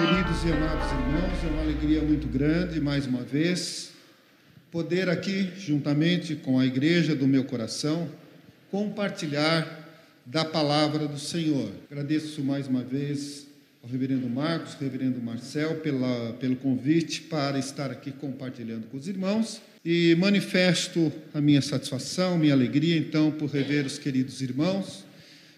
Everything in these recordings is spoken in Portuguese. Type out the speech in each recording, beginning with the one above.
Queridos e amados irmãos, é uma alegria muito grande, mais uma vez, poder aqui, juntamente com a igreja do meu coração, compartilhar da palavra do Senhor. Agradeço mais uma vez ao reverendo Marcos, reverendo Marcel, pela, pelo convite para estar aqui compartilhando com os irmãos e manifesto a minha satisfação, minha alegria, então, por rever os queridos irmãos,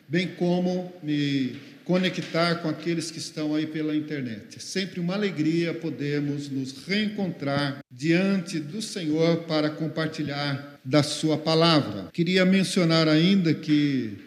bem como me conectar com aqueles que estão aí pela internet. É sempre uma alegria podermos nos reencontrar diante do Senhor para compartilhar da Sua palavra. Queria mencionar ainda que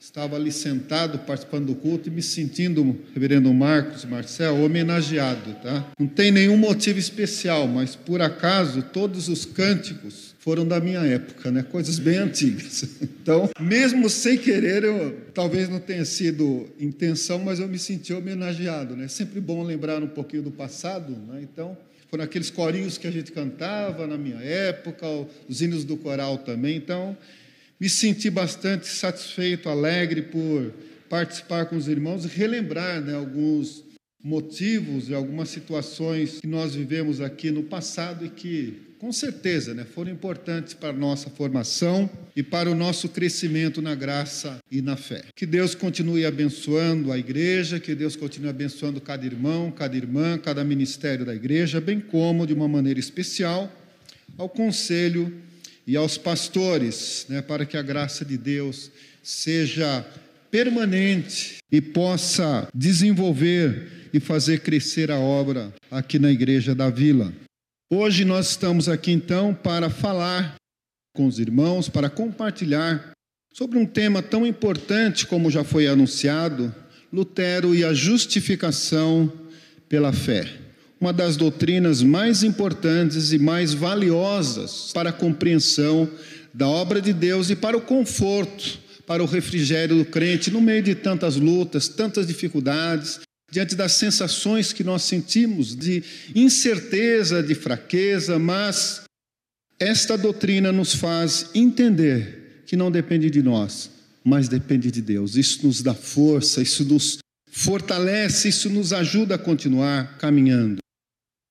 estava ali sentado participando do culto e me sentindo, reverendo Marcos Marcel, homenageado, tá? Não tem nenhum motivo especial, mas por acaso todos os cânticos foram da minha época, né? Coisas bem antigas. Então, mesmo sem querer, eu talvez não tenha sido intenção, mas eu me senti homenageado, né? Sempre bom lembrar um pouquinho do passado, né? Então, foram aqueles corinhos que a gente cantava na minha época, os hinos do coral também. Então, me senti bastante satisfeito, alegre por participar com os irmãos e relembrar né, alguns motivos e algumas situações que nós vivemos aqui no passado e que, com certeza, né, foram importantes para a nossa formação e para o nosso crescimento na graça e na fé. Que Deus continue abençoando a igreja, que Deus continue abençoando cada irmão, cada irmã, cada ministério da igreja, bem como, de uma maneira especial, ao conselho e aos pastores, né, para que a graça de Deus seja permanente e possa desenvolver e fazer crescer a obra aqui na Igreja da Vila. Hoje nós estamos aqui então para falar com os irmãos, para compartilhar sobre um tema tão importante como já foi anunciado, Lutero e a justificação pela fé. Uma das doutrinas mais importantes e mais valiosas para a compreensão da obra de Deus e para o conforto, para o refrigério do crente no meio de tantas lutas, tantas dificuldades, diante das sensações que nós sentimos de incerteza, de fraqueza, mas esta doutrina nos faz entender que não depende de nós, mas depende de Deus. Isso nos dá força, isso nos fortalece, isso nos ajuda a continuar caminhando.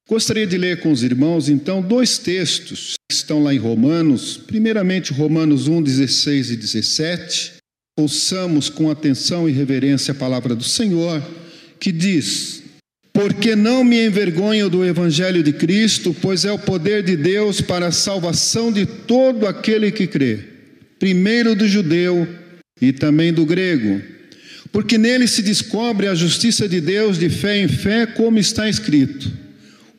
Gostaria de ler com os irmãos, então, dois textos que estão lá em Romanos. Primeiramente, Romanos 1, 16 e 17. Ouçamos com atenção e reverência a palavra do Senhor, que diz: Porque não me envergonho do evangelho de Cristo, pois é o poder de Deus para a salvação de todo aquele que crê, primeiro do judeu e também do grego. Porque nele se descobre a justiça de Deus de fé em fé, como está escrito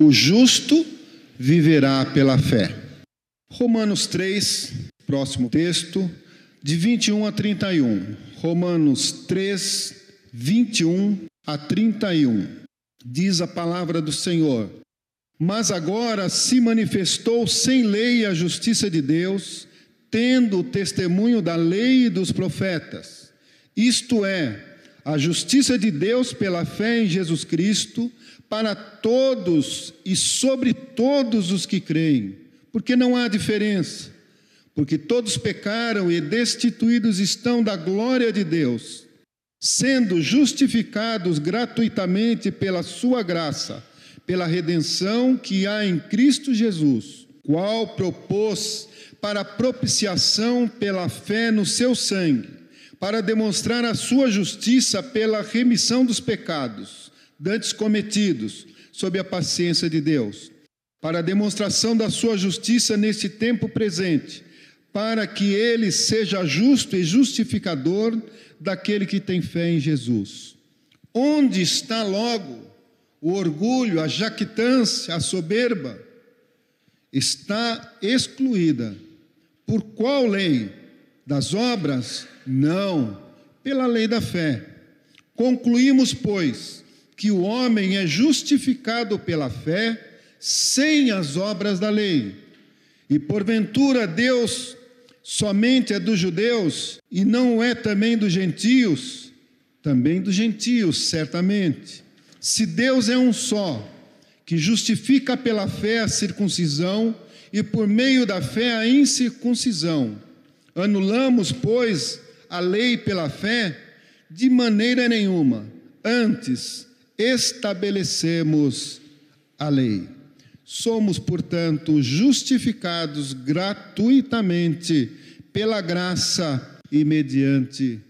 o justo viverá pela fé. Romanos 3, próximo texto, de 21 a 31. Romanos 3, 21 a 31. Diz a palavra do Senhor: Mas agora se manifestou sem lei a justiça de Deus, tendo o testemunho da lei e dos profetas. Isto é, a justiça de Deus pela fé em Jesus Cristo para todos e sobre todos os que creem, porque não há diferença, porque todos pecaram e destituídos estão da glória de Deus, sendo justificados gratuitamente pela sua graça, pela redenção que há em Cristo Jesus, qual propôs para propiciação pela fé no seu sangue, para demonstrar a sua justiça pela remissão dos pecados dantes cometidos, sob a paciência de Deus, para demonstração da sua justiça neste tempo presente, para que ele seja justo e justificador daquele que tem fé em Jesus. Onde está logo o orgulho, a jactância, a soberba? Está excluída. Por qual lei? Das obras? Não, pela lei da fé. Concluímos, pois, que o homem é justificado pela fé sem as obras da lei. E porventura Deus somente é dos judeus e não é também dos gentios? Também dos gentios, certamente. Se Deus é um só, que justifica pela fé a circuncisão e por meio da fé a incircuncisão, anulamos, pois, a lei pela fé? De maneira nenhuma. Antes, estabelecemos a lei. Somos, portanto, justificados gratuitamente pela graça e mediante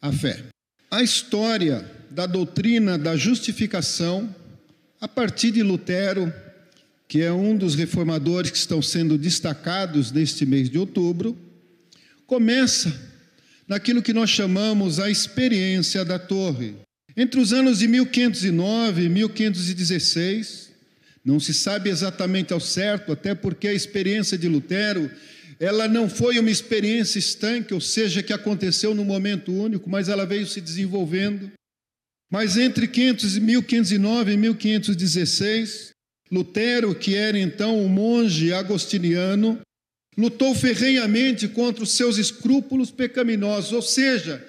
a fé. A história da doutrina da justificação, a partir de Lutero, que é um dos reformadores que estão sendo destacados neste mês de outubro, começa naquilo que nós chamamos a experiência da torre. Entre os anos de 1509 e 1516, não se sabe exatamente ao certo, até porque a experiência de Lutero, ela não foi uma experiência estanque, ou seja, que aconteceu num momento único, mas ela veio se desenvolvendo. Mas entre 1509 e 1516, Lutero, que era então um monge agostiniano, lutou ferrenhamente contra os seus escrúpulos pecaminosos, ou seja,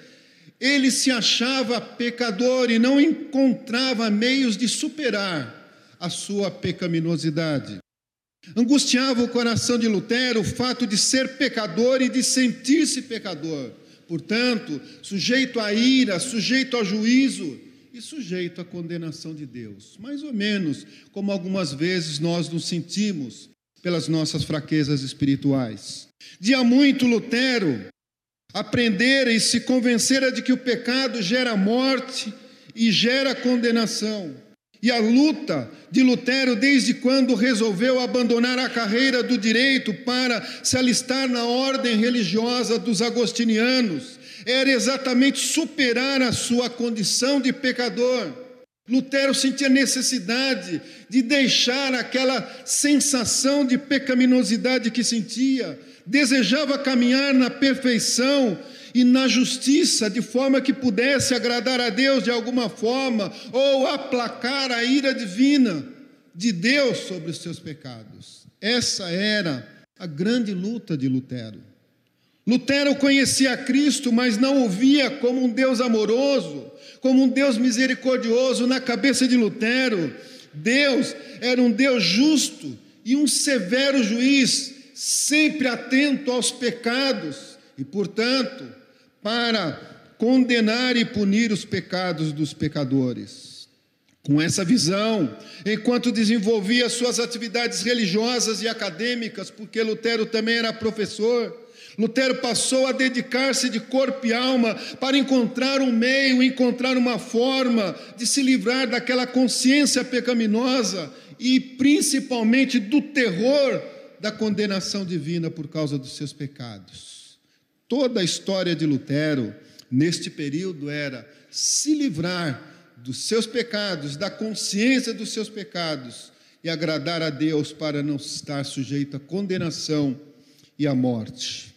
ele se achava pecador e não encontrava meios de superar a sua pecaminosidade. Angustiava o coração de Lutero o fato de ser pecador e de sentir-se pecador, portanto, sujeito à ira, sujeito ao juízo e sujeito à condenação de Deus, mais ou menos como algumas vezes nós nos sentimos pelas nossas fraquezas espirituais. Dia muito Lutero aprendera e se convencera de que o pecado gera morte e gera condenação. E a luta de Lutero, desde quando resolveu abandonar a carreira do direito para se alistar na ordem religiosa dos agostinianos, era exatamente superar a sua condição de pecador. Lutero sentia necessidade de deixar aquela sensação de pecaminosidade que sentia, desejava caminhar na perfeição e na justiça, de forma que pudesse agradar a Deus de alguma forma, ou aplacar a ira divina de Deus sobre os seus pecados. Essa era a grande luta de Lutero. Lutero conhecia Cristo, mas não o via como um Deus amoroso, como um Deus misericordioso. Na cabeça de Lutero, Deus era um Deus justo e um severo juiz sempre atento aos pecados e, portanto, para condenar e punir os pecados dos pecadores. Com essa visão, enquanto desenvolvia suas atividades religiosas e acadêmicas, porque Lutero também era professor, Lutero passou a dedicar-se de corpo e alma para encontrar um meio, encontrar uma forma de se livrar daquela consciência pecaminosa e principalmente do terror da condenação divina por causa dos seus pecados. Toda a história de Lutero, neste período, era se livrar dos seus pecados, da consciência dos seus pecados e agradar a Deus para não estar sujeito à condenação e à morte.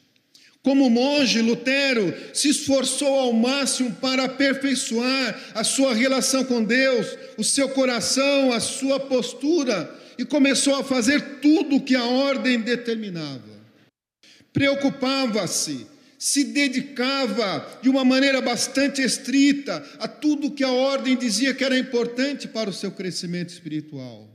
Como monge, Lutero se esforçou ao máximo para aperfeiçoar a sua relação com Deus, o seu coração, a sua postura e começou a fazer tudo o que a ordem determinava. Preocupava-se, se dedicava de uma maneira bastante estrita a tudo que a ordem dizia que era importante para o seu crescimento espiritual.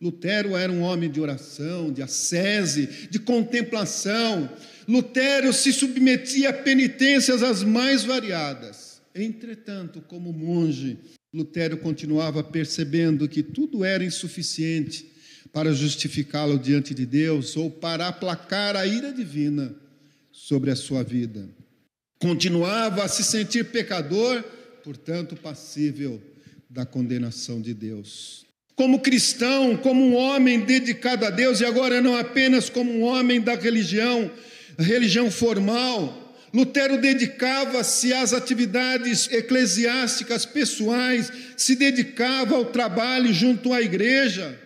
Lutero era um homem de oração, de ascese, de contemplação. Lutero se submetia a penitências as mais variadas. Entretanto, como monge, Lutero continuava percebendo que tudo era insuficiente para justificá-lo diante de Deus ou para aplacar a ira divina sobre a sua vida. Continuava a se sentir pecador, portanto, passível da condenação de Deus. Como cristão, como um homem dedicado a Deus, e agora não apenas como um homem da religião, religião formal, Lutero dedicava-se às atividades eclesiásticas pessoais, se dedicava ao trabalho junto à igreja,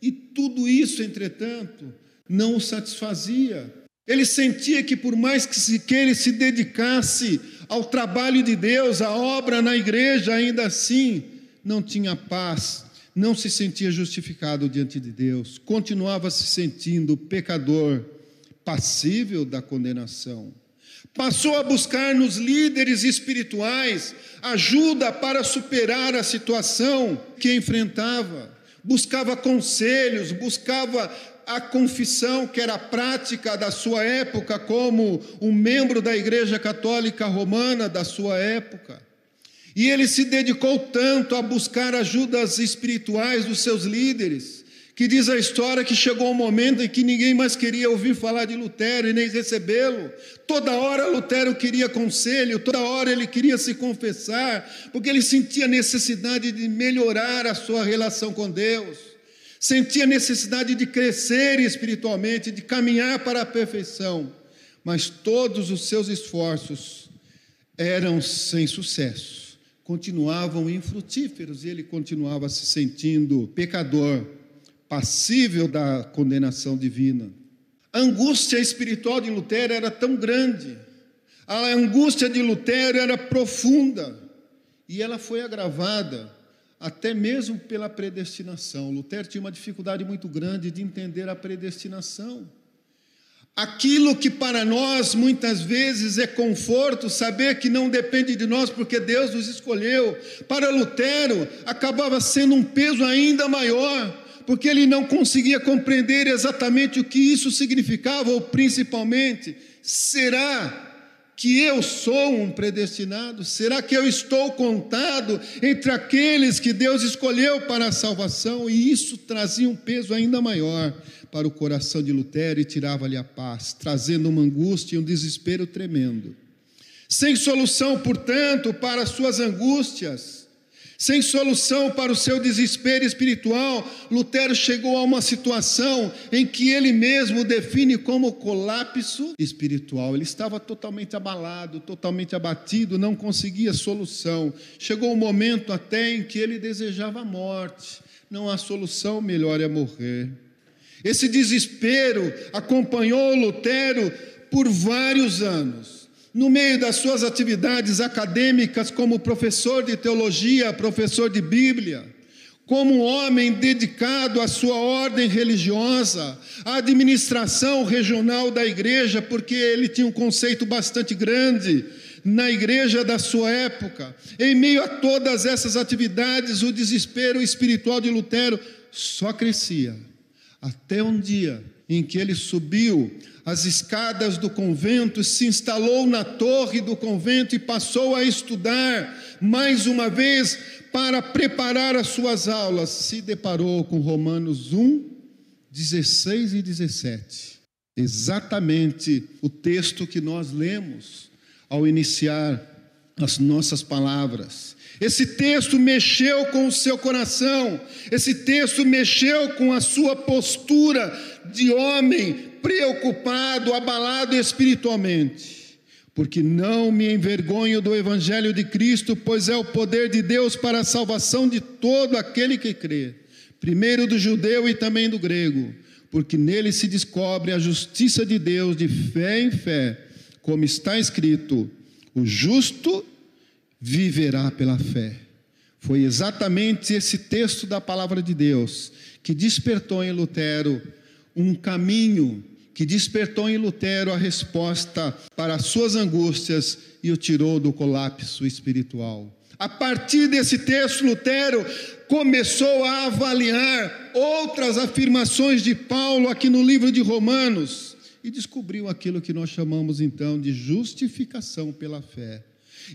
e tudo isso, entretanto, não o satisfazia. Ele sentia que, por mais que, se, que ele se dedicasse ao trabalho de Deus, à obra na igreja, ainda assim não tinha paz, não se sentia justificado diante de Deus, continuava se sentindo pecador, passível da condenação. Passou a buscar nos líderes espirituais ajuda para superar a situação que enfrentava buscava conselhos, buscava a confissão, que era prática da sua época, como um membro da Igreja Católica Romana da sua época. E ele se dedicou tanto a buscar ajudas espirituais dos seus líderes, que diz a história que chegou um momento em que ninguém mais queria ouvir falar de Lutero e nem recebê-lo. Toda hora Lutero queria conselho, toda hora ele queria se confessar, porque ele sentia necessidade de melhorar a sua relação com Deus, sentia necessidade de crescer espiritualmente, de caminhar para a perfeição, mas todos os seus esforços eram sem sucesso. Continuavam infrutíferos e ele continuava se sentindo pecador, passível da condenação divina. A angústia espiritual de Lutero era tão grande, a angústia de Lutero era profunda. E ela foi agravada até mesmo pela predestinação. Lutero tinha uma dificuldade muito grande de entender a predestinação. Aquilo que para nós muitas vezes é conforto, saber que não depende de nós porque Deus nos escolheu, para Lutero acabava sendo um peso ainda maior, porque ele não conseguia compreender exatamente o que isso significava, ou principalmente, será que eu sou um predestinado? Será que eu estou contado entre aqueles que Deus escolheu para a salvação? E isso trazia um peso ainda maior para o coração de Lutero e tirava-lhe a paz, trazendo uma angústia e um desespero tremendo. Sem solução, portanto, para as suas angústias, sem solução para o seu desespero espiritual, Lutero chegou a uma situação em que ele mesmo define como colapso espiritual. Ele estava totalmente abalado, totalmente abatido, não conseguia solução. Chegou um momento até em que ele desejava a morte. Não há solução, melhor é morrer. Esse desespero acompanhou Lutero por vários anos no meio das suas atividades acadêmicas como professor de teologia, professor de Bíblia, como um homem dedicado à sua ordem religiosa, à administração regional da igreja, porque ele tinha um conceito bastante grande na igreja da sua época. Em meio a todas essas atividades, o desespero espiritual de Lutero só crescia, até um dia em que ele subiu as escadas do convento, se instalou na torre do convento e passou a estudar mais uma vez para preparar as suas aulas. Se deparou com Romanos 1, 16 e 17. Exatamente o texto que nós lemos ao iniciar as nossas palavras. Esse texto mexeu com o seu coração, esse texto mexeu com a sua postura de homem preocupado, abalado espiritualmente, porque não me envergonho do Evangelho de Cristo, pois é o poder de Deus para a salvação de todo aquele que crê, primeiro do judeu e também do grego, porque nele se descobre a justiça de Deus de fé em fé, como está escrito: o justo viverá pela fé. Foi exatamente esse texto da palavra de Deus que despertou em Lutero um caminho que despertou em Lutero a resposta para as suas angústias e o tirou do colapso espiritual. A partir desse texto, Lutero começou a avaliar outras afirmações de Paulo aqui no livro de Romanos e descobriu aquilo que nós chamamos então de justificação pela fé.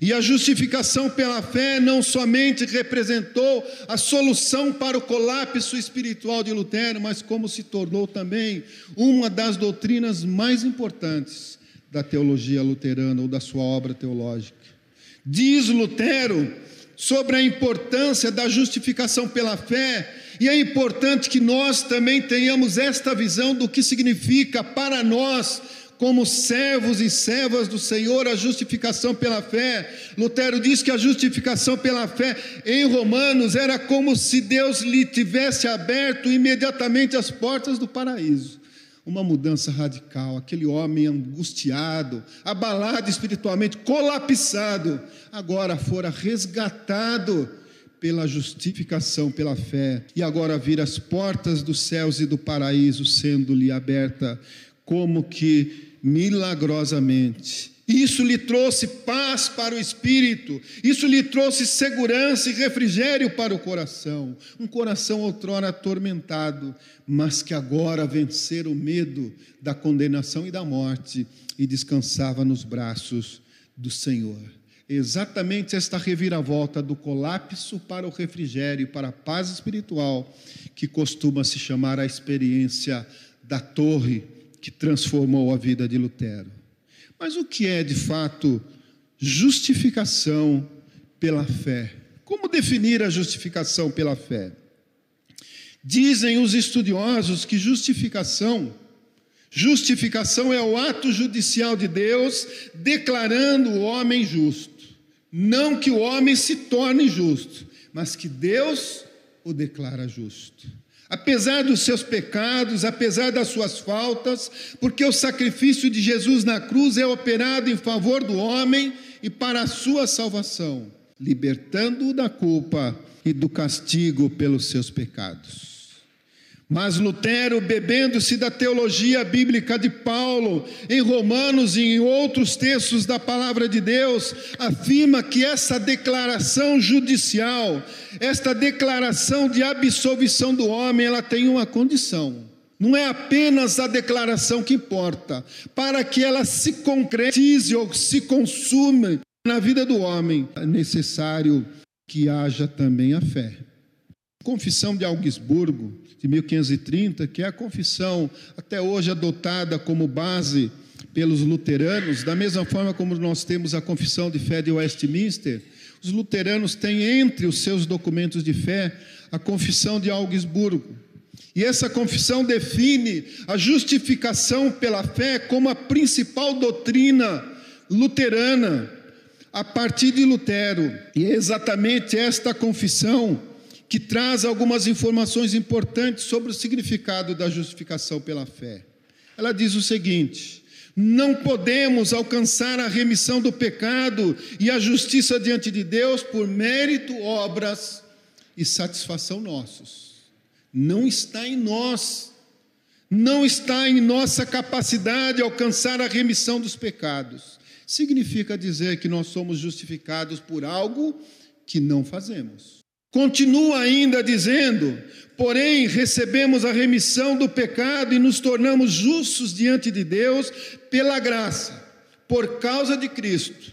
E a justificação pela fé não somente representou a solução para o colapso espiritual de Lutero, mas como se tornou também uma das doutrinas mais importantes da teologia luterana ou da sua obra teológica. Diz Lutero sobre a importância da justificação pela fé, e é importante que nós também tenhamos esta visão do que significa para nós como servos e servas do Senhor a justificação pela fé. Lutero diz que a justificação pela fé em Romanos era como se Deus lhe tivesse aberto imediatamente as portas do paraíso. Uma mudança radical, aquele homem angustiado, abalado espiritualmente, colapsado, agora fora resgatado pela justificação pela fé, e agora vir as portas dos céus e do paraíso sendo-lhe aberta, como que milagrosamente. Isso lhe trouxe paz para o espírito, isso lhe trouxe segurança e refrigério para o coração. Um coração outrora atormentado, mas que agora vencera o medo da condenação e da morte e descansava nos braços do Senhor. exatamente esta reviravolta do colapso para o refrigério, para a paz espiritual, que costuma se chamar a experiência da torre que transformou a vida de Lutero. Mas o que é de fato justificação pela fé? Como definir a justificação pela fé? Dizem os estudiosos que justificação Justificação é o ato judicial de Deus declarando o homem justo. Não que o homem se torne justo, mas que Deus o declara justo. Apesar dos seus pecados, apesar das suas faltas, porque o sacrifício de Jesus na cruz é operado em favor do homem e para a sua salvação, libertando-o da culpa e do castigo pelos seus pecados. Mas Lutero, bebendo-se da teologia bíblica de Paulo, em Romanos e em outros textos da palavra de Deus, afirma que essa declaração judicial, esta declaração de absolvição do homem, ela tem uma condição. Não é apenas a declaração que importa, para que ela se concretize ou se consume na vida do homem, é necessário que haja também a fé. Confissão de Augsburgo, de 1530, que é a confissão até hoje adotada como base pelos luteranos, da mesma forma como nós temos a confissão de fé de Westminster, os luteranos têm entre os seus documentos de fé a confissão de Augsburgo. E essa confissão define a justificação pela fé como a principal doutrina luterana a partir de Lutero. E é exatamente esta confissão que traz algumas informações importantes sobre o significado da justificação pela fé. Ela diz o seguinte: não podemos alcançar a remissão do pecado e a justiça diante de Deus por mérito, obras e satisfação nossos. Não está em nós, não está em nossa capacidade alcançar a remissão dos pecados. Significa dizer que nós somos justificados por algo que não fazemos. Continua ainda dizendo: porém, recebemos a remissão do pecado e nos tornamos justos diante de Deus pela graça, por causa de Cristo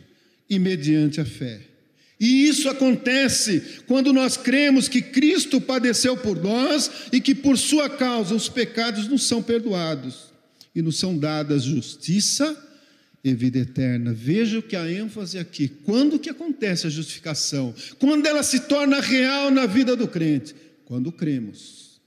e mediante a fé. E isso acontece quando nós cremos que Cristo padeceu por nós e que por sua causa os pecados nos são perdoados e nos são dadas justiça e vida eterna. Veja que a ênfase aqui. Quando que acontece a justificação? Quando ela se torna real na vida do crente? Quando cremos.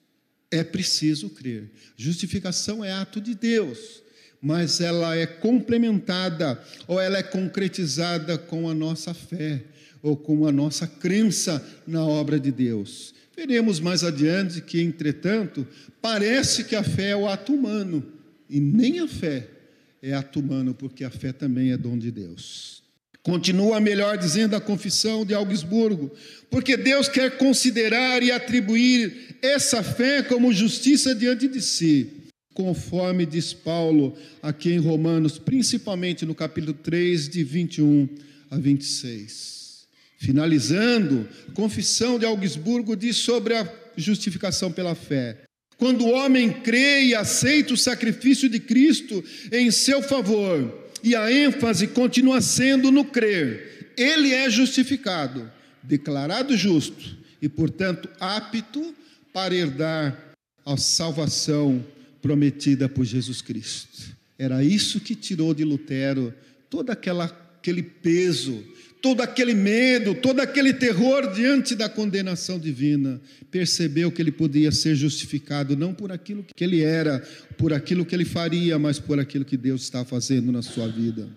É preciso crer. Justificação é ato de Deus, mas ela é complementada ou ela é concretizada com a nossa fé ou com a nossa crença na obra de Deus. Veremos mais adiante que, entretanto, parece que a fé é o ato humano e nem a fé é ato humano, porque a fé também é dom de Deus. Continua melhor dizendo a confissão de Augsburgo, porque Deus quer considerar e atribuir essa fé como justiça diante de si, conforme diz Paulo aqui em Romanos, principalmente no capítulo 3, de 21 a 26. Finalizando, a confissão de Augsburgo diz sobre a justificação pela fé. Quando o homem crê e aceita o sacrifício de Cristo em seu favor, e a ênfase continua sendo no crer, ele é justificado, declarado justo e, portanto, apto para herdar a salvação prometida por Jesus Cristo. Era isso que tirou de Lutero todo aquela, aquele peso todo aquele medo, todo aquele terror diante da condenação divina, percebeu que ele podia ser justificado não por aquilo que ele era, por aquilo que ele faria, mas por aquilo que Deus está fazendo na sua vida.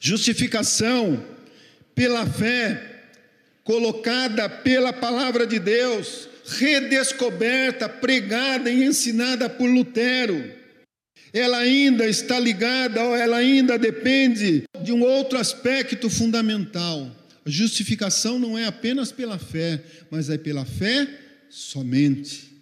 Justificação pela fé, colocada pela palavra de Deus, redescoberta, pregada e ensinada por Lutero ela ainda está ligada ou ela ainda depende de um outro aspecto fundamental. A justificação não é apenas pela fé, mas é pela fé somente.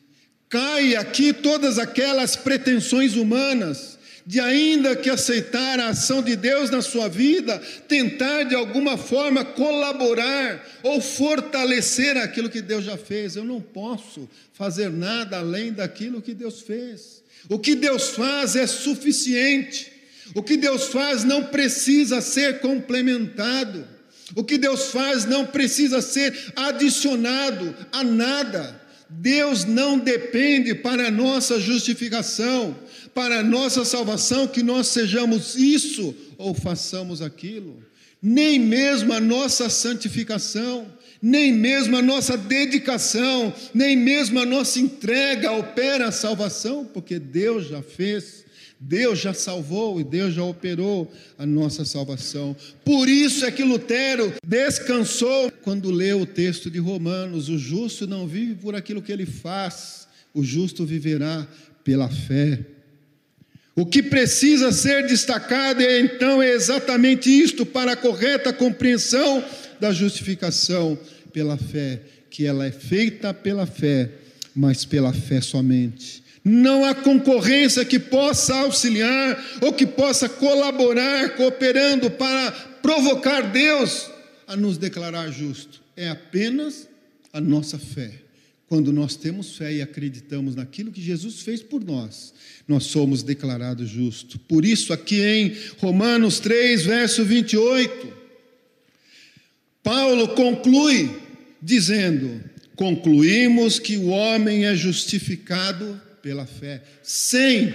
Cai aqui todas aquelas pretensões humanas de ainda que aceitar a ação de Deus na sua vida, tentar de alguma forma colaborar ou fortalecer aquilo que Deus já fez. Eu não posso fazer nada além daquilo que Deus fez. O que Deus faz é suficiente. O que Deus faz não precisa ser complementado. O que Deus faz não precisa ser adicionado a nada. Deus não depende para a nossa justificação, para a nossa salvação, que nós sejamos isso ou façamos aquilo, nem mesmo a nossa santificação, nem mesmo a nossa dedicação, nem mesmo a nossa entrega opera a salvação, porque Deus já fez. Deus já salvou e Deus já operou a nossa salvação. Por isso é que Lutero descansou quando leu o texto de Romanos: o justo não vive por aquilo que ele faz, o justo viverá pela fé. O que precisa ser destacado é então é exatamente isto para a correta compreensão da justificação pela fé, que ela é feita pela fé, mas pela fé somente. Não há concorrência que possa auxiliar ou que possa colaborar, cooperando para provocar Deus a nos declarar justo. É apenas a nossa fé. Quando nós temos fé e acreditamos naquilo que Jesus fez por nós, nós somos declarados justos. Por isso, aqui em Romanos 3, verso 28, Paulo conclui dizendo: Concluímos que o homem é justificado pela fé, sem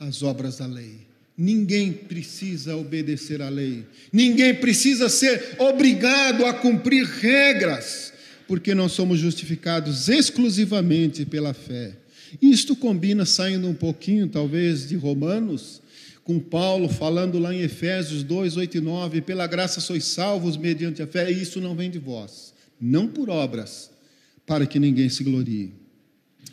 as obras da lei. Ninguém precisa obedecer à lei, ninguém precisa ser obrigado a cumprir regras, porque nós somos justificados exclusivamente pela fé. Isto combina, saindo um pouquinho, talvez, de Romanos, com Paulo falando lá em Efésios 2, 8 e 9: pela graça sois salvos mediante a fé, e isso não vem de vós, não por obras, para que ninguém se glorie.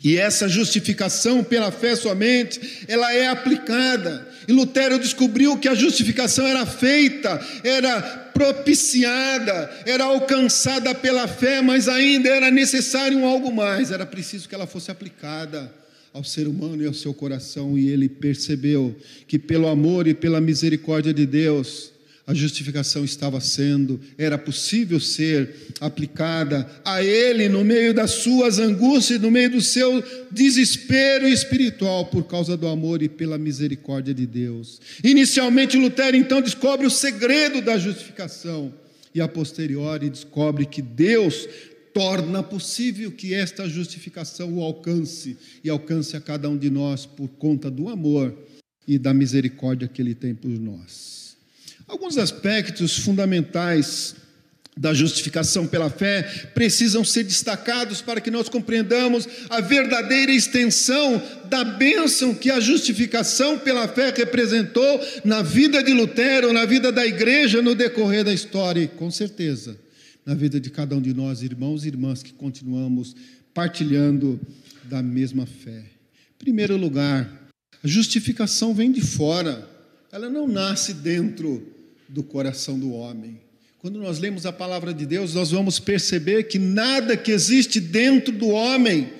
E essa justificação pela fé somente, ela é aplicada. E Lutero descobriu que a justificação era feita, era propiciada, era alcançada pela fé, mas ainda era necessário um algo mais, era preciso que ela fosse aplicada ao ser humano e ao seu coração, e ele percebeu que pelo amor e pela misericórdia de Deus, a justificação estava sendo, era possível ser aplicada a ele no meio das suas angústias, no meio do seu desespero espiritual por causa do amor e pela misericórdia de Deus. Inicialmente, Lutero então descobre o segredo da justificação e a posteriori descobre que Deus torna possível que esta justificação o alcance e alcance a cada um de nós por conta do amor e da misericórdia que ele tem por nós. Alguns aspectos fundamentais da justificação pela fé precisam ser destacados para que nós compreendamos a verdadeira extensão da bênção que a justificação pela fé representou na vida de Lutero, na vida da igreja no decorrer da história e, com certeza, na vida de cada um de nós, irmãos e irmãs que continuamos partilhando da mesma fé. Em primeiro lugar, a justificação vem de fora, ela não nasce dentro do coração do homem. Quando nós lemos a palavra de Deus, nós vamos perceber que nada que existe dentro do homem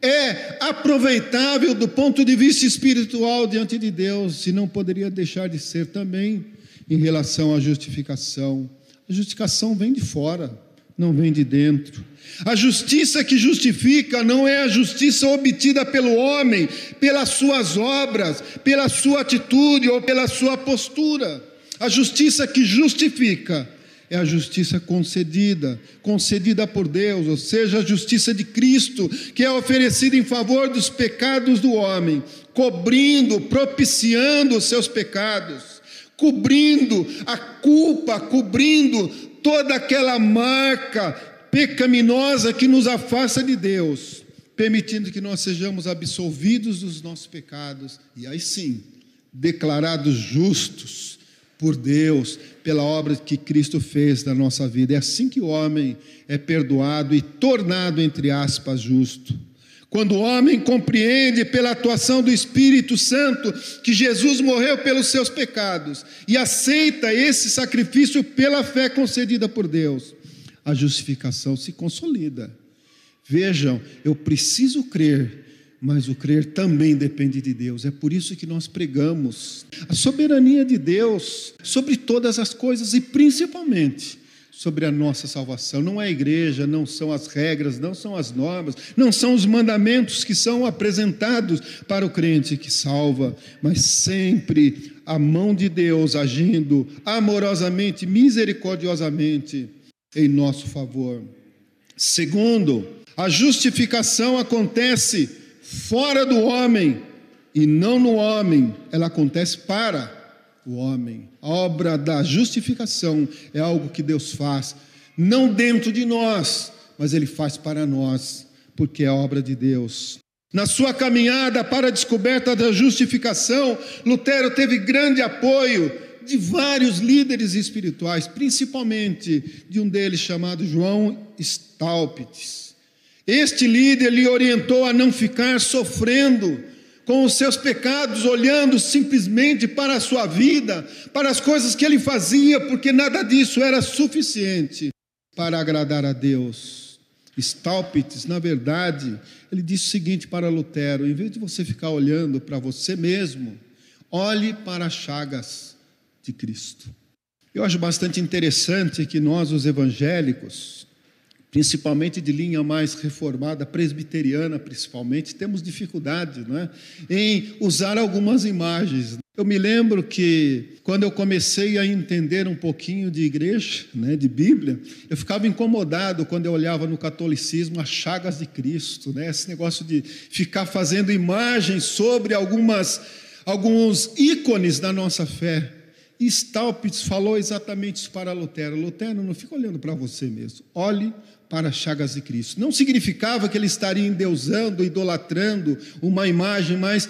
é aproveitável do ponto de vista espiritual diante de Deus, e não poderia deixar de ser também em relação à justificação. A justificação vem de fora, não vem de dentro. A justiça que justifica não é a justiça obtida pelo homem, pelas suas obras, pela sua atitude ou pela sua postura. A justiça que justifica é a justiça concedida, concedida por Deus, ou seja, a justiça de Cristo, que é oferecida em favor dos pecados do homem, cobrindo, propiciando os seus pecados, cobrindo a culpa, cobrindo toda aquela marca pecaminosa que nos afasta de Deus, permitindo que nós sejamos absolvidos dos nossos pecados e aí sim, declarados justos por Deus, pela obra que Cristo fez na nossa vida. É assim que o homem é perdoado e tornado, entre aspas, justo. Quando o homem compreende pela atuação do Espírito Santo que Jesus morreu pelos seus pecados e aceita esse sacrifício pela fé concedida por Deus, a justificação se consolida. Vejam, eu preciso crer mas o crer também depende de Deus. É por isso que nós pregamos a soberania de Deus sobre todas as coisas e principalmente sobre a nossa salvação. Não é a igreja, não são as regras, não são as normas, não são os mandamentos que são apresentados para o crente que salva, mas sempre a mão de Deus agindo amorosamente, misericordiosamente em nosso favor. Segundo, a justificação acontece fora do homem e não no homem, ela acontece para o homem. A obra da justificação é algo que Deus faz, não dentro de nós, mas Ele faz para nós, porque é obra de Deus. Na sua caminhada para a descoberta da justificação, Lutero teve grande apoio de vários líderes espirituais, principalmente de um deles chamado João Staupitz. Este líder lhe orientou a não ficar sofrendo com os seus pecados, olhando simplesmente para a sua vida, para as coisas que ele fazia, porque nada disso era suficiente para agradar a Deus. Staupitz, na verdade, ele disse o seguinte para Lutero: em vez de você ficar olhando para você mesmo, olhe para as chagas de Cristo. Eu acho bastante interessante que nós, os evangélicos, principalmente de linha mais reformada, presbiteriana principalmente, temos dificuldade não é? em usar algumas imagens. Eu me lembro que quando eu comecei a entender um pouquinho de igreja, né, de Bíblia, eu ficava incomodado quando eu olhava no catolicismo as chagas de Cristo, né, esse negócio de ficar fazendo imagens sobre algumas, alguns ícones da nossa fé. Staupitz falou exatamente isso para Lutero. Lutero, não fica olhando para você mesmo, olhe para as chagas de Cristo. Não significava que ele estaria endeusando, idolatrando uma imagem, mas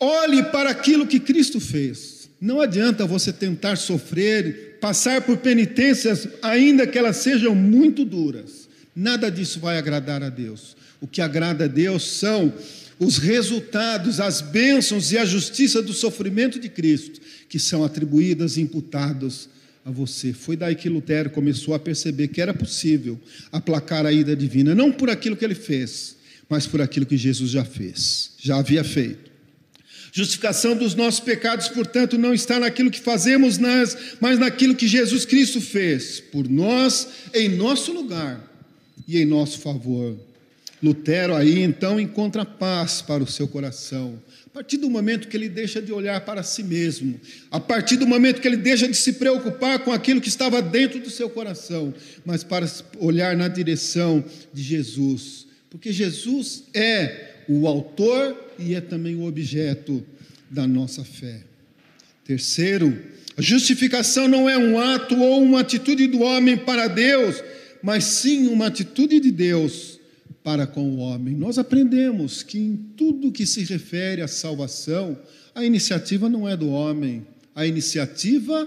Olhe para aquilo que Cristo fez. Não adianta você tentar sofrer, passar por penitências, ainda que elas sejam muito duras. Nada disso vai agradar a Deus. O que agrada a Deus são os resultados, as bênçãos e a justiça do sofrimento de Cristo, que são atribuídas e imputadas a você. Foi daí que Lutero começou a perceber que era possível aplacar a ida divina, não por aquilo que ele fez, mas por aquilo que Jesus já fez, já havia feito. Justificação dos nossos pecados, portanto, não está naquilo que fazemos, mas naquilo que Jesus Cristo fez por nós, em nosso lugar e em nosso favor. Lutero aí então encontra paz para o seu coração. A partir do momento que ele deixa de olhar para si mesmo, a partir do momento que ele deixa de se preocupar com aquilo que estava dentro do seu coração, mas para olhar na direção de Jesus, porque Jesus é o autor e é também o objeto da nossa fé. Terceiro, a justificação não é um ato ou uma atitude do homem para Deus, mas sim uma atitude de Deus para com o homem. Nós aprendemos que em tudo que se refere à salvação, a iniciativa não é do homem, a iniciativa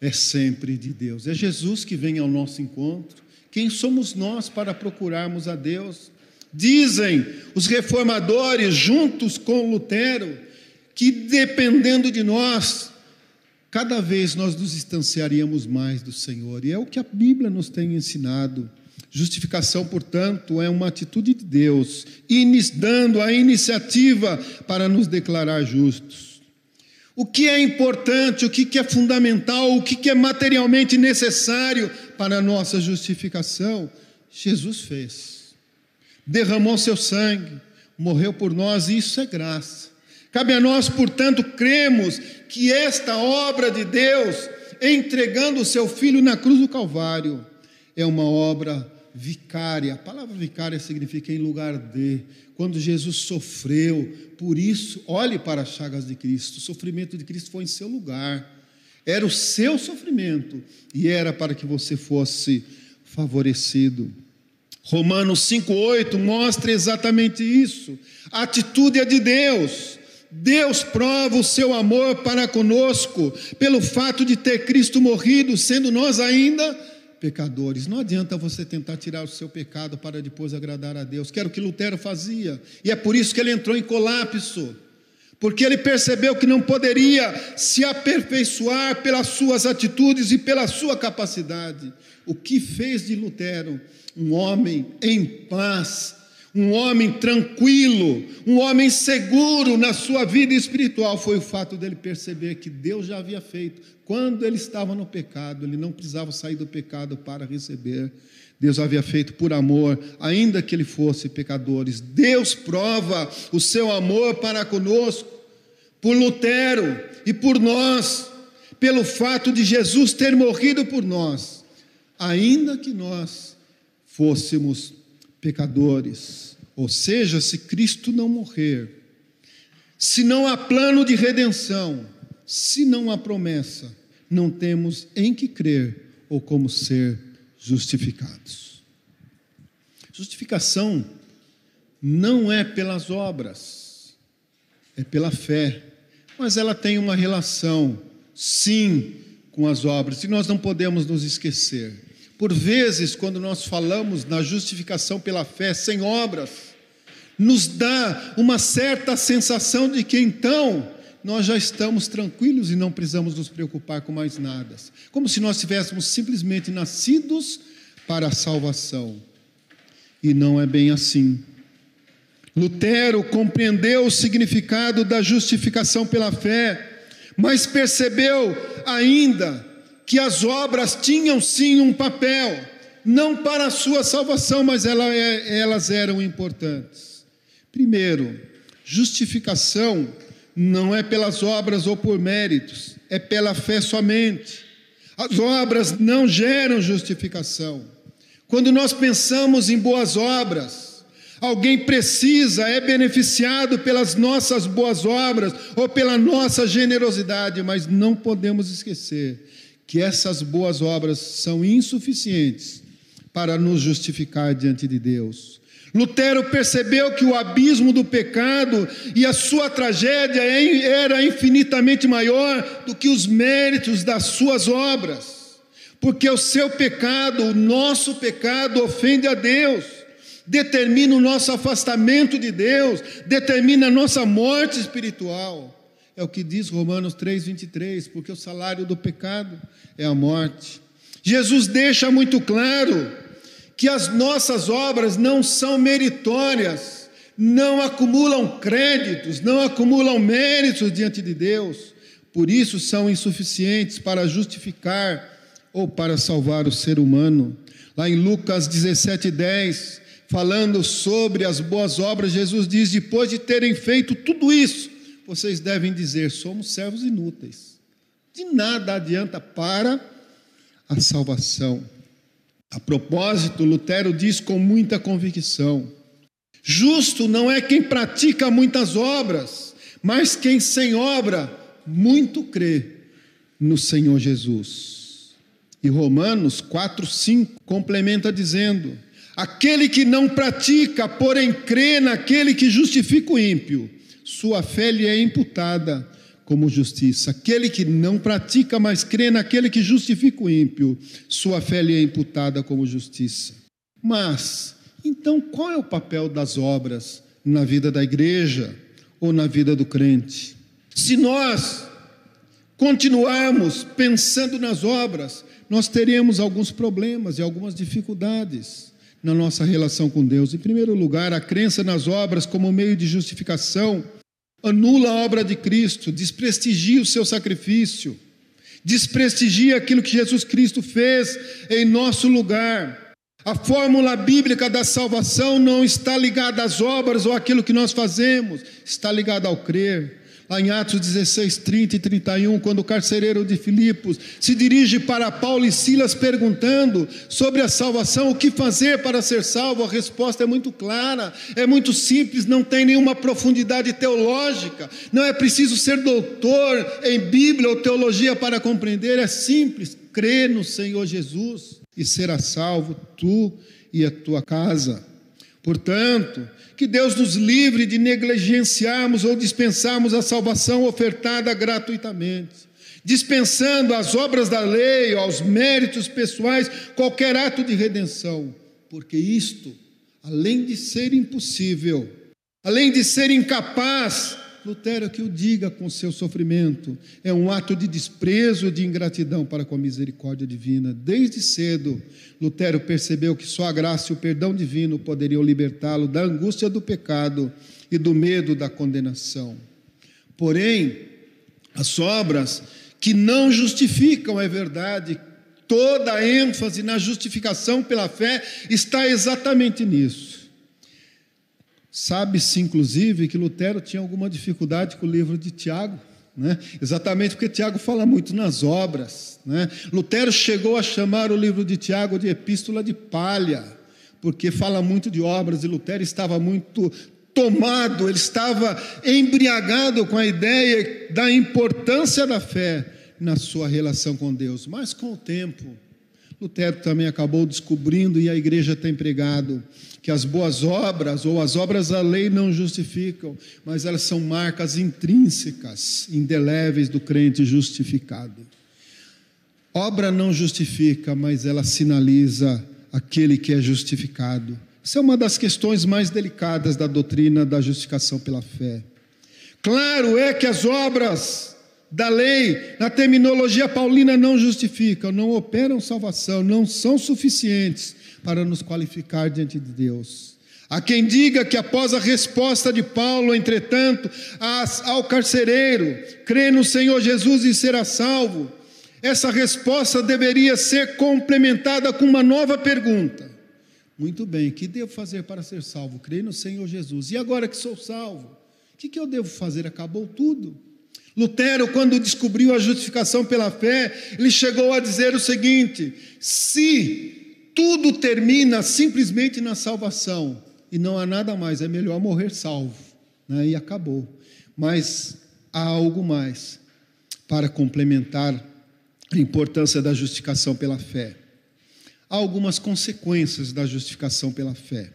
é sempre de Deus. É Jesus que vem ao nosso encontro. Quem somos nós para procurarmos a Deus? Dizem os reformadores, juntos com Lutero, que dependendo de nós, cada vez nós nos distanciaríamos mais do Senhor, e é o que a Bíblia nos tem ensinado. Justificação, portanto, é uma atitude de Deus, dando a iniciativa para nos declarar justos. O que é importante, o que é fundamental, o que é materialmente necessário para a nossa justificação, Jesus fez derramou seu sangue, morreu por nós, e isso é graça. Cabe a nós, portanto, cremos que esta obra de Deus, entregando o seu filho na cruz do Calvário, é uma obra vicária. A palavra vicária significa em lugar de. Quando Jesus sofreu, por isso, olhe para as chagas de Cristo. O sofrimento de Cristo foi em seu lugar. Era o seu sofrimento e era para que você fosse favorecido. Romanos 5,8 mostra exatamente isso. A atitude é de Deus. Deus prova o seu amor para conosco pelo fato de ter Cristo morrido, sendo nós ainda pecadores. Não adianta você tentar tirar o seu pecado para depois agradar a Deus, que era o que Lutero fazia, e é por isso que ele entrou em colapso, porque ele percebeu que não poderia se aperfeiçoar pelas suas atitudes e pela sua capacidade. O que fez de Lutero um homem em paz, um homem tranquilo, um homem seguro na sua vida espiritual, foi o fato dele perceber que Deus já havia feito. Quando ele estava no pecado, ele não precisava sair do pecado para receber. Deus havia feito por amor, ainda que ele fosse pecadores. Deus prova o seu amor para conosco por Lutero e por nós, pelo fato de Jesus ter morrido por nós, ainda que nós fôssemos pecadores. Ou seja, se Cristo não morrer, se não há plano de redenção, se não há promessa, não temos em que crer ou como ser justificados. Justificação não é pelas obras, é pela fé, mas ela tem uma relação, sim, com as obras, e nós não podemos nos esquecer. Por vezes, quando nós falamos na justificação pela fé sem obras, nos dá uma certa sensação de que então nós já estamos tranquilos e não precisamos nos preocupar com mais nada. Como se nós tivéssemos simplesmente nascidos para a salvação. E não é bem assim. Lutero compreendeu o significado da justificação pela fé, mas percebeu ainda que as obras tinham sim um papel, não para a sua salvação, mas é, elas eram importantes. Primeiro, justificação não é pelas obras ou por méritos, é pela fé somente. As obras não geram justificação. Quando nós pensamos em boas obras, alguém precisa, é beneficiado pelas nossas boas obras ou pela nossa generosidade, mas não podemos esquecer que essas boas obras são insuficientes para nos justificar diante de Deus. Lutero percebeu que o abismo do pecado e a sua tragédia era infinitamente maior do que os méritos das suas obras, porque o seu pecado, o nosso pecado, ofende a Deus, determina o nosso afastamento de Deus, determina a nossa morte espiritual. É o que diz Romanos 3,23, porque o salário do pecado é a morte. Jesus deixa muito claro que as nossas obras não são meritórias, não acumulam créditos, não acumulam méritos diante de Deus, por isso são insuficientes para justificar ou para salvar o ser humano. Lá em Lucas 17:10, falando sobre as boas obras, Jesus diz: depois de terem feito tudo isso, vocês devem dizer: somos servos inúteis. De nada adianta para a salvação. A propósito, Lutero diz com muita convicção: justo não é quem pratica muitas obras, mas quem sem obra muito crê no Senhor Jesus. E Romanos 4:5 complementa dizendo: aquele que não pratica, porém crê naquele que justifica o ímpio, sua fé lhe é imputada como justiça. Aquele que não pratica, mas crê naquele que justifica o ímpio, sua fé lhe é imputada como justiça. Mas, então, qual é o papel das obras na vida da igreja ou na vida do crente? Se nós continuarmos pensando nas obras, nós teremos alguns problemas e algumas dificuldades na nossa relação com Deus. Em primeiro lugar, a crença nas obras como meio de justificação anula a obra de Cristo, desprestigia o seu sacrifício, desprestigia aquilo que Jesus Cristo fez em nosso lugar. A fórmula bíblica da salvação não está ligada às obras ou àquilo que nós fazemos, está ligada ao crer lá em Atos 16, 30 e 31, quando o carcereiro de Filipos se dirige para Paulo e Silas perguntando sobre a salvação, o que fazer para ser salvo, a resposta é muito clara, é muito simples, não tem nenhuma profundidade teológica, não é preciso ser doutor em Bíblia ou teologia para compreender, é simples, crer no Senhor Jesus e será salvo tu e a tua casa. Portanto, que Deus nos livre de negligenciarmos ou dispensarmos a salvação ofertada gratuitamente, dispensando as obras da lei, aos méritos pessoais, qualquer ato de redenção, porque isto, além de ser impossível, além de ser incapaz Lutero que o diga com seu sofrimento. É um ato de desprezo, de ingratidão para com a misericórdia divina. Desde cedo, Lutero percebeu que só a graça e o perdão divino poderiam libertá-lo da angústia do pecado e do medo da condenação. Porém, as obras que não justificam, é verdade, toda a ênfase na justificação pela fé está exatamente nisso Sabe-se, inclusive, que Lutero tinha alguma dificuldade com o livro de Tiago, né? exatamente porque Tiago fala muito nas obras. Né? Lutero chegou a chamar o livro de Tiago de epístola de palha, porque fala muito de obras, e Lutero estava muito tomado, ele estava embriagado com a ideia da importância da fé na sua relação com Deus. Mas com o tempo, Lutero também acabou descobrindo, e a igreja tem pregado, que as boas obras ou as obras da lei não justificam, mas elas são marcas intrínsecas, indeléveis do crente justificado. Obra não justifica, mas ela sinaliza aquele que é justificado. Essa é uma das questões mais delicadas da doutrina da justificação pela fé. Claro é que as obras da lei, na terminologia paulina, não justificam, não operam salvação, não são suficientes para nos qualificar diante de Deus. Há quem diga que após a resposta de Paulo, entretanto, ao carcereiro, crê no Senhor Jesus e será salvo, essa resposta deveria ser complementada com uma nova pergunta. Muito bem, o que devo fazer para ser salvo? Creio no Senhor Jesus. E agora que sou salvo, o que, que eu devo fazer? Acabou tudo. Lutero, quando descobriu a justificação pela fé, ele chegou a dizer o seguinte: se tudo termina simplesmente na salvação e não há nada mais, é melhor morrer salvo. Né? E acabou. Mas há algo mais para complementar a importância da justificação pela fé há algumas consequências da justificação pela fé.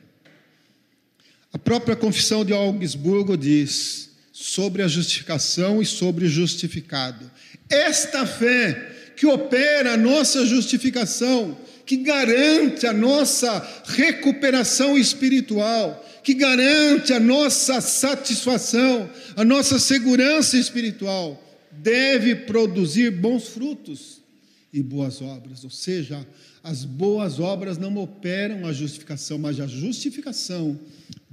A própria confissão de Augsburgo diz sobre a justificação e sobre o justificado. Esta fé que opera a nossa justificação, que garante a nossa recuperação espiritual, que garante a nossa satisfação, a nossa segurança espiritual, deve produzir bons frutos e boas obras, ou seja, as boas obras não operam a justificação, mas a justificação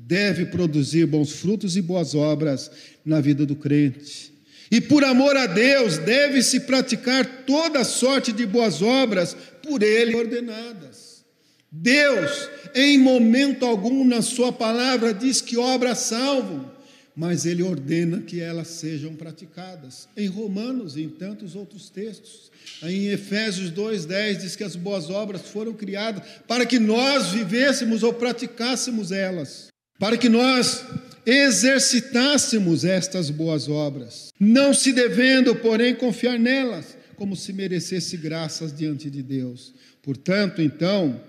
deve produzir bons frutos e boas obras na vida do crente. E por amor a Deus, deve-se praticar toda sorte de boas obras por Ele ordenadas. Deus, em momento algum na Sua palavra, diz que obras salvam, mas Ele ordena que elas sejam praticadas. Em Romanos e em tantos outros textos. Em Efésios 2,10 diz que as boas obras foram criadas para que nós vivêssemos ou praticássemos elas, para que nós exercitássemos estas boas obras, não se devendo, porém, confiar nelas, como se merecesse graças diante de Deus. Portanto, então,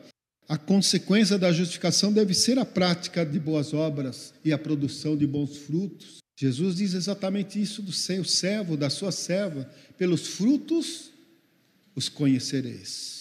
a consequência da justificação deve ser a prática de boas obras e a produção de bons frutos. Jesus diz exatamente isso do seu servo, da sua serva, pelos frutos os conhecereis.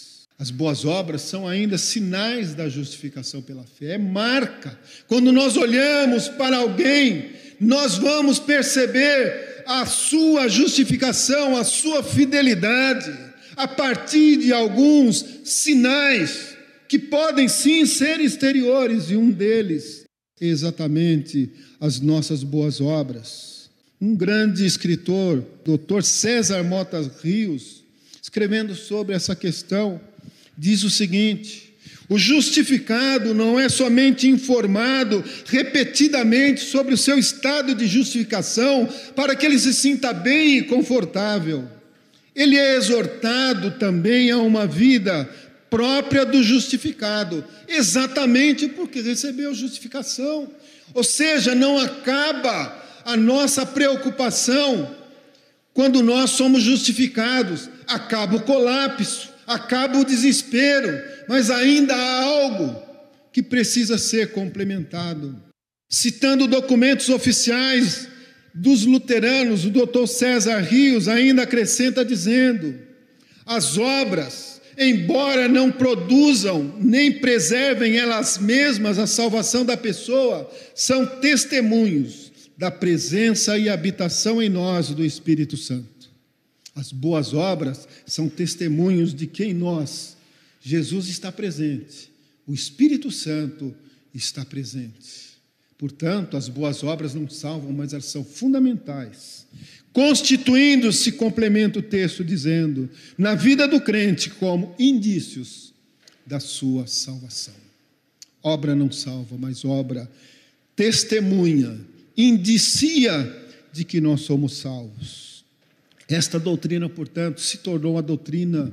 As boas obras são ainda sinais da justificação pela fé, é marca. Quando nós olhamos para alguém, nós vamos perceber a sua justificação, a sua fidelidade, a partir de alguns sinais que podem sim ser exteriores, e um deles é exatamente as nossas boas obras. Um grande escritor, Dr. César Motas Rios, escrevendo sobre essa questão, diz o seguinte: o justificado não é somente informado repetidamente sobre o seu estado de justificação para que ele se sinta bem e confortável. Ele é exortado também a uma vida própria do justificado, exatamente porque recebeu justificação. Ou seja, não acaba a nossa preocupação quando nós somos justificados, acaba o colapso, acaba o desespero, mas ainda há algo que precisa ser complementado. Citando documentos oficiais dos luteranos, o doutor César Rios ainda acrescenta dizendo: as obras, embora não produzam nem preservem elas mesmas a salvação da pessoa, são testemunhos da presença e habitação em nós do Espírito Santo. As boas obras são testemunhos de que em nós Jesus está presente, o Espírito Santo está presente. Portanto, as boas obras não salvam, mas elas são fundamentais. Constituindo-se, complementa o texto dizendo, na vida do crente como indícios da sua salvação. Obra não salva, mas obra testemunha, indicia de que nós somos salvos. Esta doutrina, portanto, se tornou a doutrina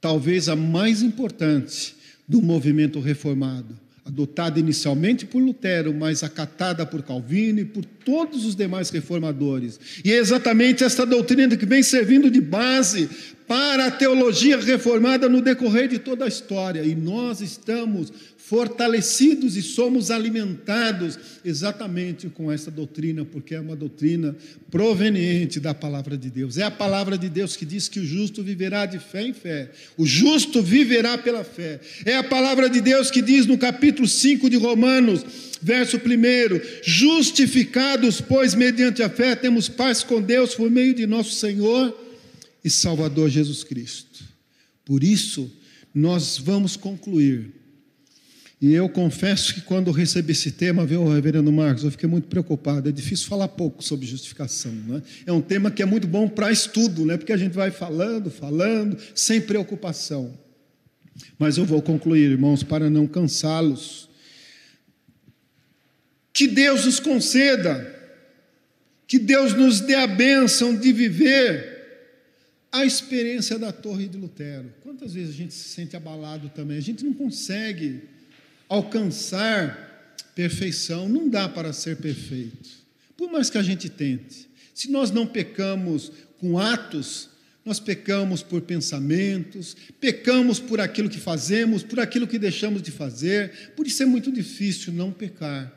talvez a mais importante do movimento reformado, adotada inicialmente por Lutero, mas acatada por Calvino e por todos os demais reformadores. E é exatamente esta doutrina que vem servindo de base para a teologia reformada no decorrer de toda a história. E nós estamos fortalecidos e somos alimentados exatamente com essa doutrina, porque é uma doutrina proveniente da palavra de Deus. É a palavra de Deus que diz que o justo viverá de fé em fé. O justo viverá pela fé. É a palavra de Deus que diz no capítulo 5 de Romanos, verso 1: Justificados, pois, mediante a fé, temos paz com Deus por meio de nosso Senhor e Salvador Jesus Cristo. Por isso, nós vamos concluir e eu confesso que quando recebi esse tema, viu, reverendo Marcos, eu fiquei muito preocupado. É difícil falar pouco sobre justificação. Né? É um tema que é muito bom para estudo, né? porque a gente vai falando, falando, sem preocupação. Mas eu vou concluir, irmãos, para não cansá-los. Que Deus nos conceda, que Deus nos dê a bênção de viver a experiência da Torre de Lutero. Quantas vezes a gente se sente abalado também? A gente não consegue alcançar perfeição, não dá para ser perfeito. Por mais que a gente tente. Se nós não pecamos com atos, nós pecamos por pensamentos, pecamos por aquilo que fazemos, por aquilo que deixamos de fazer, por isso é muito difícil não pecar.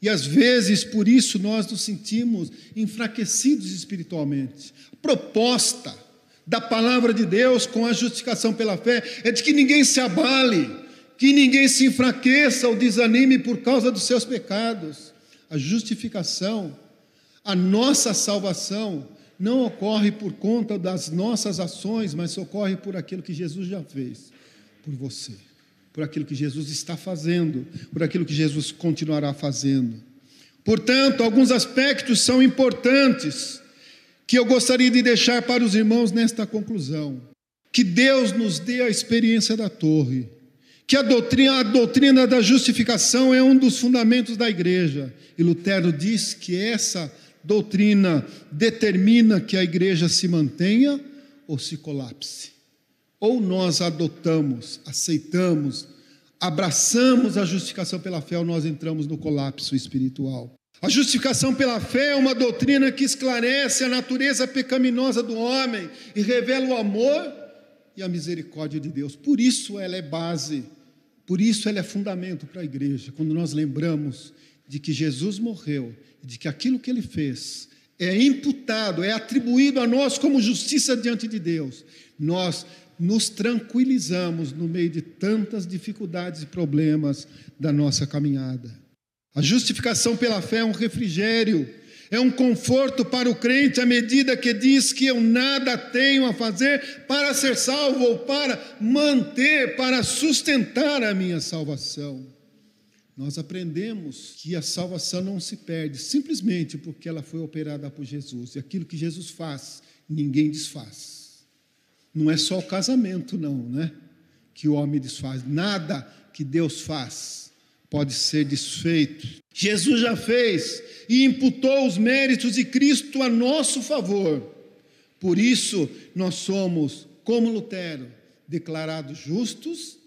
E às vezes por isso nós nos sentimos enfraquecidos espiritualmente. Proposta da palavra de Deus com a justificação pela fé é de que ninguém se abale, que ninguém se enfraqueça ou desanime por causa dos seus pecados. A justificação, a nossa salvação, não ocorre por conta das nossas ações, mas ocorre por aquilo que Jesus já fez por você, por aquilo que Jesus está fazendo, por aquilo que Jesus continuará fazendo. Portanto, alguns aspectos são importantes que eu gostaria de deixar para os irmãos nesta conclusão. Que Deus nos dê a experiência da torre que a doutrina, a doutrina da justificação é um dos fundamentos da igreja. E Lutero diz que essa doutrina determina que a igreja se mantenha ou se colapse. Ou nós adotamos, aceitamos, abraçamos a justificação pela fé, ou nós entramos no colapso espiritual. A justificação pela fé é uma doutrina que esclarece a natureza pecaminosa do homem e revela o amor e a misericórdia de Deus. Por isso ela é base por isso ela é fundamento para a igreja, quando nós lembramos de que Jesus morreu, de que aquilo que ele fez é imputado, é atribuído a nós como justiça diante de Deus. Nós nos tranquilizamos no meio de tantas dificuldades e problemas da nossa caminhada. A justificação pela fé é um refrigério é um conforto para o crente à medida que diz que eu nada tenho a fazer para ser salvo ou para manter, para sustentar a minha salvação. Nós aprendemos que a salvação não se perde simplesmente porque ela foi operada por Jesus. E aquilo que Jesus faz, ninguém desfaz. Não é só o casamento, não, né? Que o homem desfaz. Nada que Deus faz pode ser desfeito. Jesus já fez e imputou os méritos de Cristo a nosso favor. Por isso, nós somos, como Lutero, declarados justos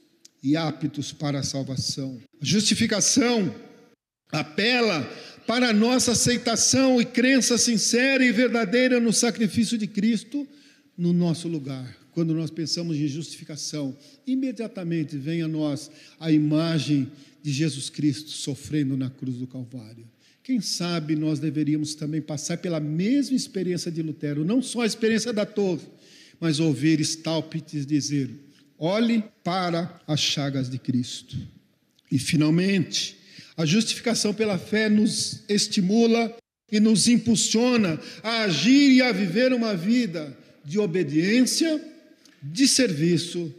e aptos para a salvação. A justificação apela para a nossa aceitação e crença sincera e verdadeira no sacrifício de Cristo no nosso lugar. Quando nós pensamos em justificação, imediatamente vem a nós a imagem de Jesus Cristo sofrendo na cruz do Calvário. Quem sabe nós deveríamos também passar pela mesma experiência de Lutero, não só a experiência da torre, mas ouvir Stalpites dizer: olhe para as chagas de Cristo. E finalmente, a justificação pela fé nos estimula e nos impulsiona a agir e a viver uma vida de obediência, de serviço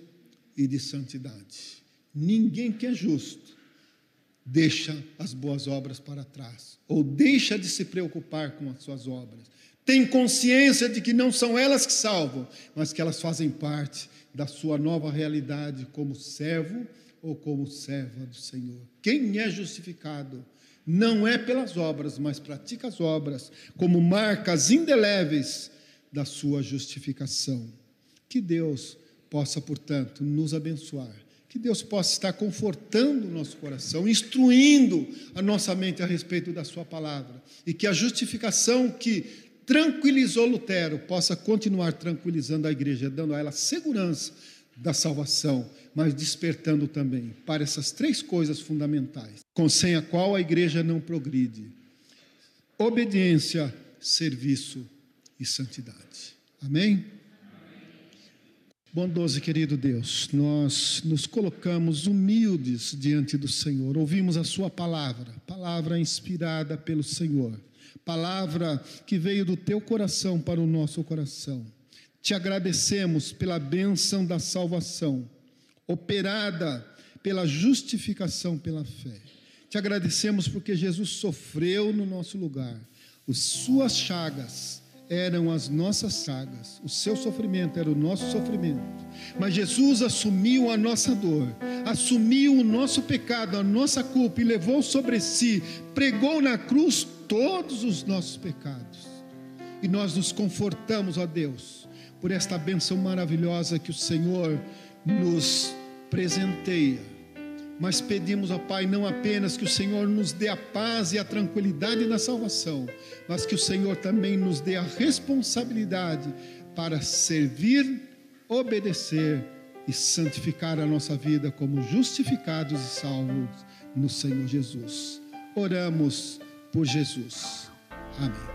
e de santidade. Ninguém que é justo deixa as boas obras para trás, ou deixa de se preocupar com as suas obras. Tem consciência de que não são elas que salvam, mas que elas fazem parte da sua nova realidade como servo ou como serva do Senhor. Quem é justificado não é pelas obras, mas pratica as obras como marcas indeléveis da sua justificação. Que Deus possa, portanto, nos abençoar. Que Deus possa estar confortando o nosso coração, instruindo a nossa mente a respeito da Sua palavra. E que a justificação que tranquilizou Lutero possa continuar tranquilizando a igreja, dando a ela segurança da salvação, mas despertando também para essas três coisas fundamentais, com sem a qual a igreja não progride: obediência, serviço e santidade. Amém? Bondoso e querido Deus, nós nos colocamos humildes diante do Senhor, ouvimos a Sua palavra, palavra inspirada pelo Senhor, palavra que veio do Teu coração para o nosso coração. Te agradecemos pela bênção da salvação, operada pela justificação pela fé. Te agradecemos porque Jesus sofreu no nosso lugar, as Suas chagas eram as nossas sagas, o seu sofrimento era o nosso sofrimento. Mas Jesus assumiu a nossa dor, assumiu o nosso pecado, a nossa culpa e levou sobre si, pregou na cruz todos os nossos pecados. E nós nos confortamos, ó Deus, por esta bênção maravilhosa que o Senhor nos presenteia mas pedimos ao Pai não apenas que o Senhor nos dê a paz e a tranquilidade na salvação, mas que o Senhor também nos dê a responsabilidade para servir, obedecer e santificar a nossa vida como justificados e salvos no Senhor Jesus. Oramos por Jesus. Amém.